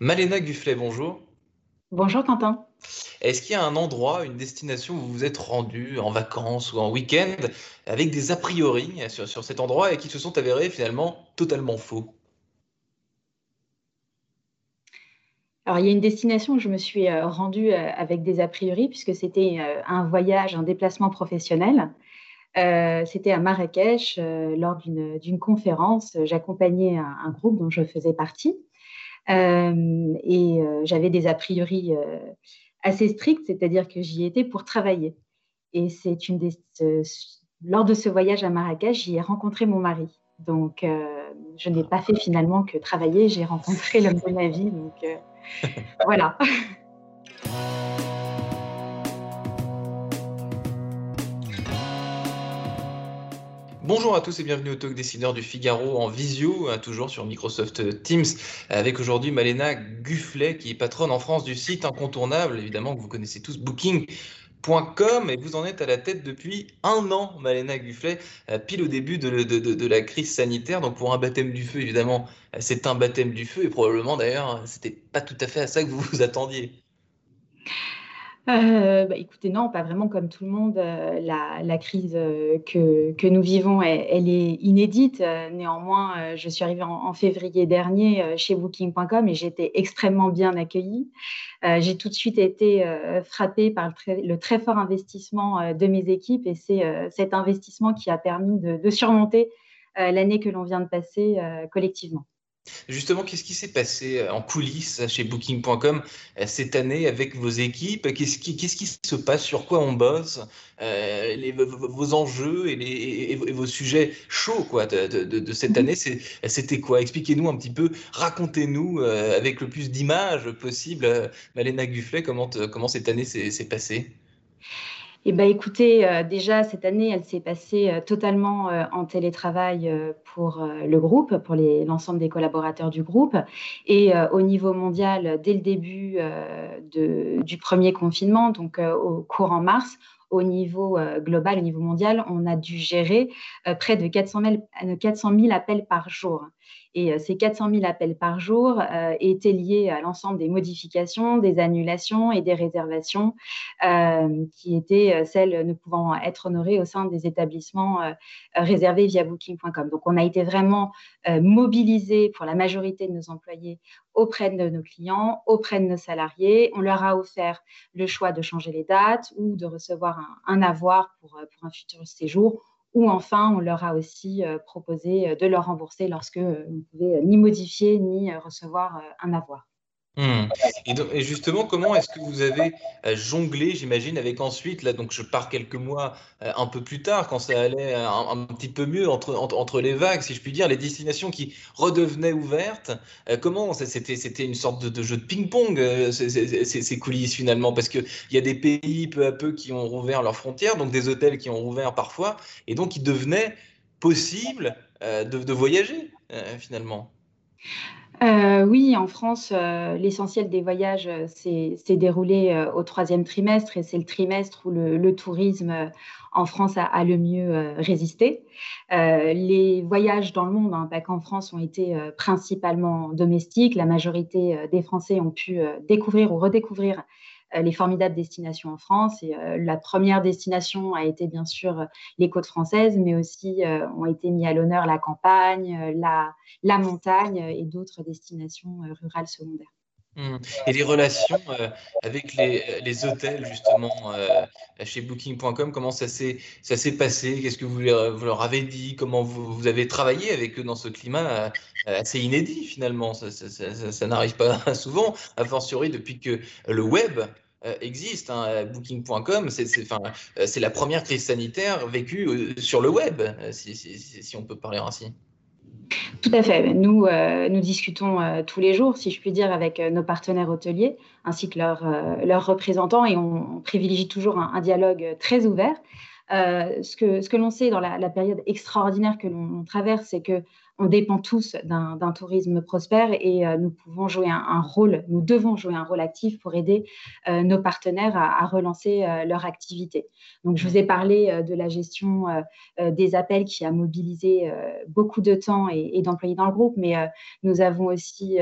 Malena Gufflet, bonjour. Bonjour Quentin. Est-ce qu'il y a un endroit, une destination où vous vous êtes rendu en vacances ou en week-end avec des a priori sur, sur cet endroit et qui se sont avérés finalement totalement faux? Alors, il y a une destination où je me suis euh, rendue euh, avec des a priori, puisque c'était euh, un voyage, un déplacement professionnel. c'était à Marrakech lors d'une conférence. J'accompagnais un, groupe dont je faisais partie. Et j'avais des a priori assez stricts, c'est-à-dire que j'y étais pour travailler. Et c'est une des, lors de ce voyage à Marrakech, j'y ai rencontré mon mari. Donc, je n'ai pas fait finalement que travailler. J'ai rencontré l'homme de ma vie. Donc, voilà. Bonjour à tous et bienvenue au Talk Décideur du Figaro en visio, hein, toujours sur Microsoft Teams, avec aujourd'hui Malena Gufflet, qui est patronne en France du site incontournable, évidemment que vous connaissez tous, Booking et vous en êtes à la tête depuis un an, Malena Gufflet, euh, pile au début de, la crise sanitaire. Donc pour un baptême du feu, évidemment, euh, c'est un baptême du feu et probablement d'ailleurs, c'était pas tout à fait à ça que vous vous attendiez. Euh, bah, écoutez, non, pas vraiment comme tout le monde. Euh, la, crise euh, que, nous vivons, elle, est inédite. néanmoins, je suis arrivée en, février dernier chez Booking.com et j'étais extrêmement bien accueillie. J'ai tout de suite été frappée par le très, fort investissement de mes équipes et c'est cet investissement qui a permis de surmonter l'année que l'on vient de passer collectivement. Justement, qu'est-ce qui s'est passé euh, en coulisses chez Booking.com euh, cette année avec vos équipes? Qu'est-ce qui, se passe? Sur quoi on bosse? Euh, Vos enjeux et, vos sujets chauds quoi, de, cette mhm. année, c'était quoi? Expliquez-nous un petit peu, racontez-nous avec le plus d'images possible, Malena Gufflet, comment, comment cette année s'est passée? Eh bien, écoutez, euh, déjà, cette année, elle s'est passée euh, totalement euh, en télétravail pour le groupe, pour l'ensemble des collaborateurs du groupe. Et au niveau mondial, dès le début du premier confinement, donc au courant mars, au niveau global, au niveau mondial, on a dû gérer près de 400 000 appels par jour. Et euh, ces 400 000 appels par jour euh, étaient liés à l'ensemble des modifications, des annulations et des réservations euh, qui étaient celles ne pouvant être honorées au sein des établissements réservés via booking.com. Donc, on a été vraiment mobilisés pour la majorité de nos employés auprès de nos clients, auprès de nos salariés. On leur a offert le choix de changer les dates ou de recevoir un, avoir pour, pour un futur séjour ou enfin, on leur a aussi euh, proposé euh, de leur rembourser lorsque euh, on ne pouvait ni modifier ni recevoir un avoir. Hmm. Et, justement, comment est-ce que vous avez euh, jonglé, j'imagine, avec ensuite, là, donc je pars quelques mois euh, un peu plus tard, quand ça allait un, petit peu mieux entre, entre, les vagues, si je puis dire, les destinations qui redevenaient ouvertes. Euh, comment c'était, une sorte de, jeu de ping-pong, ces, coulisses finalement, parce qu'il y a des pays peu à peu qui ont rouvert leurs frontières, donc des hôtels qui ont rouvert parfois, et donc il devenait possible de, voyager finalement? Euh, oui, en France, euh, l'essentiel des voyages euh, s'est déroulé au troisième trimestre et c'est le trimestre où le, tourisme en France a, le mieux résisté. les voyages dans le monde, hein, pas qu'en France, ont été principalement domestiques. La majorité des Français ont pu découvrir ou redécouvrir euh, les formidables destinations en France. Et euh, la première destination a été bien sûr les côtes françaises, mais aussi euh, ont été mis à l'honneur la campagne, la, la montagne et d'autres destinations rurales secondaires. Mmh. Et les relations avec les, hôtels, justement, chez Booking.com, comment ça s'est passé? Qu'est-ce que vous leur, avez dit? Comment vous, avez travaillé avec eux dans ce climat assez inédit, finalement? Ça, ça, n'arrive pas souvent, a fortiori depuis que le web euh, existe. Hein, Booking.com, euh, c'est la première crise sanitaire vécue euh, sur le web, si, on peut parler ainsi. Tout à fait. Nous, discutons tous les jours, si je puis dire, avec nos partenaires hôteliers ainsi que leurs, représentants et on, privilégie toujours un, dialogue très ouvert. ce que l'on sait dans la, période extraordinaire que l'on traverse, c'est que on dépend tous d'un tourisme prospère et nous pouvons jouer un, rôle, nous devons jouer un rôle actif pour aider nos partenaires à, relancer leur activité. Donc, je vous ai parlé de la gestion des appels qui a mobilisé beaucoup de temps et, et d'employés dans le groupe, mais nous avons aussi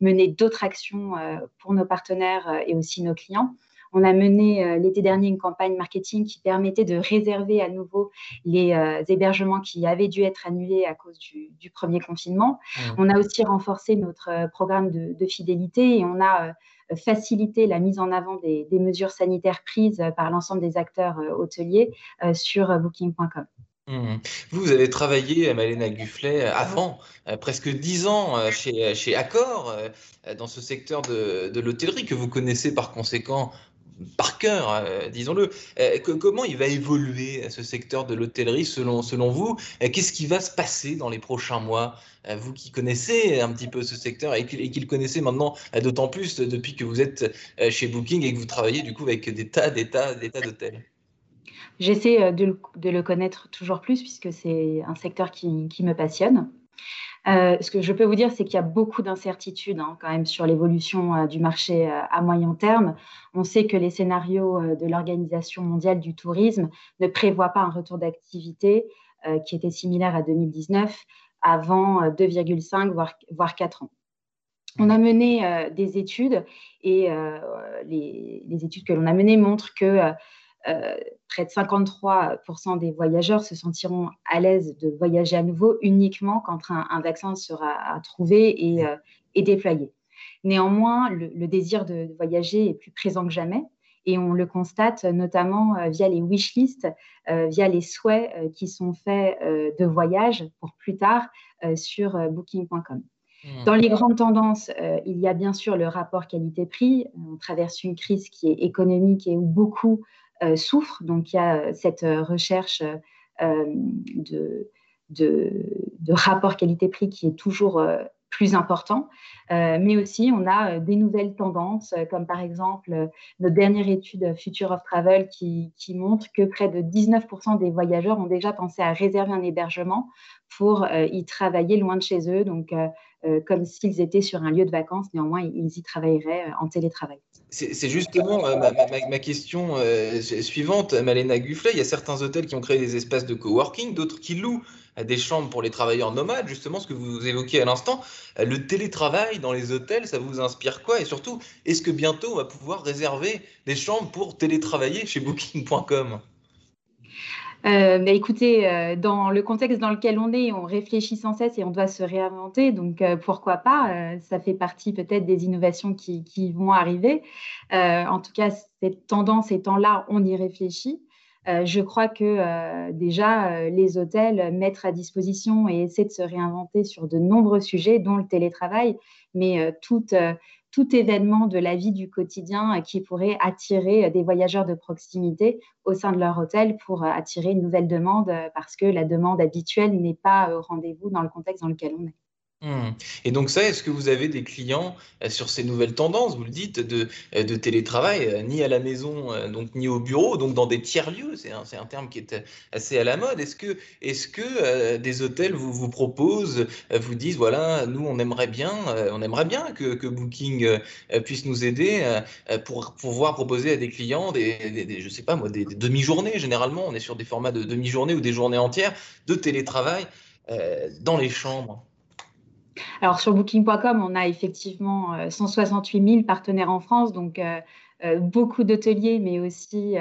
mené d'autres actions pour nos partenaires et aussi nos clients. On a mené euh, l'été dernier une campagne marketing qui permettait de réserver à nouveau les euh, hébergements qui avaient dû être annulés à cause du, premier confinement. Mmh. On a aussi renforcé notre euh, programme de, fidélité et on a facilité la mise en avant des, mesures sanitaires prises par l'ensemble des acteurs hôteliers sur booking.com. Mmh. Vous, avez travaillé, Malena Gufflet, avant, presque dix ans chez, chez Accor, dans ce secteur de, de l'hôtellerie que vous connaissez par conséquent par cœur, euh, disons-le. Euh, comment il va évoluer ce secteur de l'hôtellerie selon, selon vous? Euh, Qu'est-ce qui va se passer dans les prochains mois? Vous qui connaissez un petit peu ce secteur et qui, le connaissez maintenant d'autant plus depuis que vous êtes chez Booking et que vous travaillez du coup avec des tas, des tas, des tas d'hôtels. J'essaie de, le connaître toujours plus puisque c'est un secteur qui me passionne. Euh, ce que je peux vous dire, c'est qu'il y a beaucoup d'incertitudes hein, quand même sur l'évolution euh, du marché euh, à moyen terme. On sait que les scénarios de l'Organisation mondiale du tourisme ne prévoient pas un retour d'activité qui était similaire à 2019 avant 2,5 voire, voire 4 ans. On a mené des études et les, études que l'on a menées montrent que près de 53% des voyageurs se sentiront à l'aise de voyager à nouveau uniquement quand un, vaccin sera trouvé et, euh, déployé. Néanmoins, le, désir de, voyager est plus présent que jamais et on le constate notamment euh, via les wishlists, via les souhaits qui sont faits de voyage pour plus tard sur booking.com. Mmh. Dans les grandes tendances, il y a bien sûr le rapport qualité-prix. On traverse une crise qui est économique et où beaucoup euh, souffrent. Donc il y a euh, cette euh, recherche de, de, rapport qualité-prix qui est toujours plus important. mais aussi, on a des nouvelles tendances, comme par exemple notre dernière étude Future of Travel qui, qui montre que près de 19% des voyageurs ont déjà pensé à réserver un hébergement pour y travailler loin de chez eux, donc comme s'ils étaient sur un lieu de vacances, néanmoins, ils y travailleraient en télétravail. C'est justement euh, ma, question euh, suivante, Malena Gufflet. Il y a certains hôtels qui ont créé des espaces de coworking, d'autres qui louent euh, des chambres pour les travailleurs nomades, justement ce que vous évoquiez à l'instant. Le télétravail dans les hôtels, ça vous inspire quoi? Et surtout, est-ce que bientôt on va pouvoir réserver des chambres pour télétravailler chez booking.com euh, écoutez, euh, dans le contexte dans lequel on est, on réfléchit sans cesse et on doit se réinventer. Donc, euh, pourquoi pas Ça fait partie peut-être des innovations qui, vont arriver. en tout cas, cette tendance étant là, on y réfléchit. je crois que déjà, les hôtels mettent à disposition et essaient de se réinventer sur de nombreux sujets, dont le télétravail, mais toute tout événement de la vie du quotidien qui pourrait attirer des voyageurs de proximité au sein de leur hôtel pour attirer une nouvelle demande parce que la demande habituelle n'est pas au rendez-vous dans le contexte dans lequel on est. Mmh. Et donc ça, est-ce que vous avez des clients euh, sur ces nouvelles tendances, vous le dites, de, euh, télétravail, euh, ni à la maison, donc ni au bureau, donc dans des tiers-lieux, c'est un, terme qui est assez à la mode. Est-ce que, des hôtels vous, proposent, vous disent, voilà, nous, on aimerait bien, on aimerait bien que, Booking puisse nous aider pour pouvoir proposer à des clients des, des, je sais pas moi, des, demi-journées, généralement, on est sur des formats de demi-journées ou des journées entières de télétravail dans les chambres alors sur booking.com, on a effectivement 168 euh, 000 partenaires en France, donc euh, euh, beaucoup d'hôteliers, mais aussi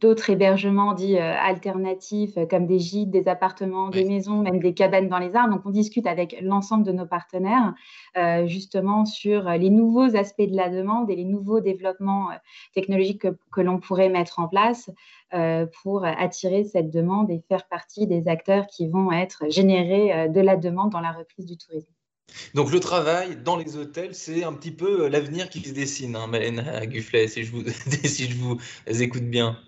d'autres hébergements dits alternatifs, comme des gîtes, des appartements, des maisons, même des cabanes dans les arbres. Donc on discute avec l'ensemble de nos partenaires justement sur les nouveaux aspects de la demande et les nouveaux développements technologiques que l'on pourrait mettre en place euh, pour attirer cette demande et faire partie des acteurs qui vont être générés euh, de la demande dans la reprise du tourisme. Donc le travail dans les hôtels, c'est un petit peu euh, l'avenir qui se dessine, hein, Malène Gufflet, si je vous, si je vous écoute bien.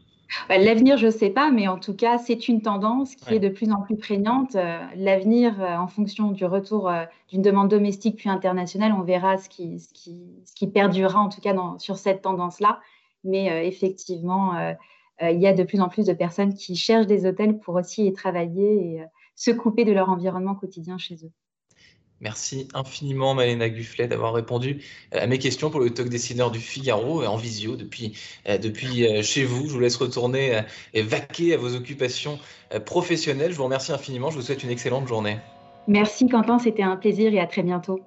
Bah, l'avenir, je ne sais pas, mais en tout cas, c'est une tendance qui est de plus en plus prégnante. L'avenir, en fonction du retour d'une demande domestique puis internationale, on verra ce qui, ce qui, ce qui perdurera, en tout cas dans, sur cette tendance-là. Mais effectivement, euh, il y a de plus en plus de personnes qui cherchent des hôtels pour aussi y travailler et euh, se couper de leur environnement quotidien chez eux. Merci infiniment, Malena Gufflet, d'avoir répondu à mes questions pour le talk dessineur du Figaro en visio depuis, depuis chez vous. Je vous laisse retourner et vaquer à vos occupations professionnelles. Je vous remercie infiniment. Je vous souhaite une excellente journée. Merci, Quentin. C'était un plaisir et à très bientôt.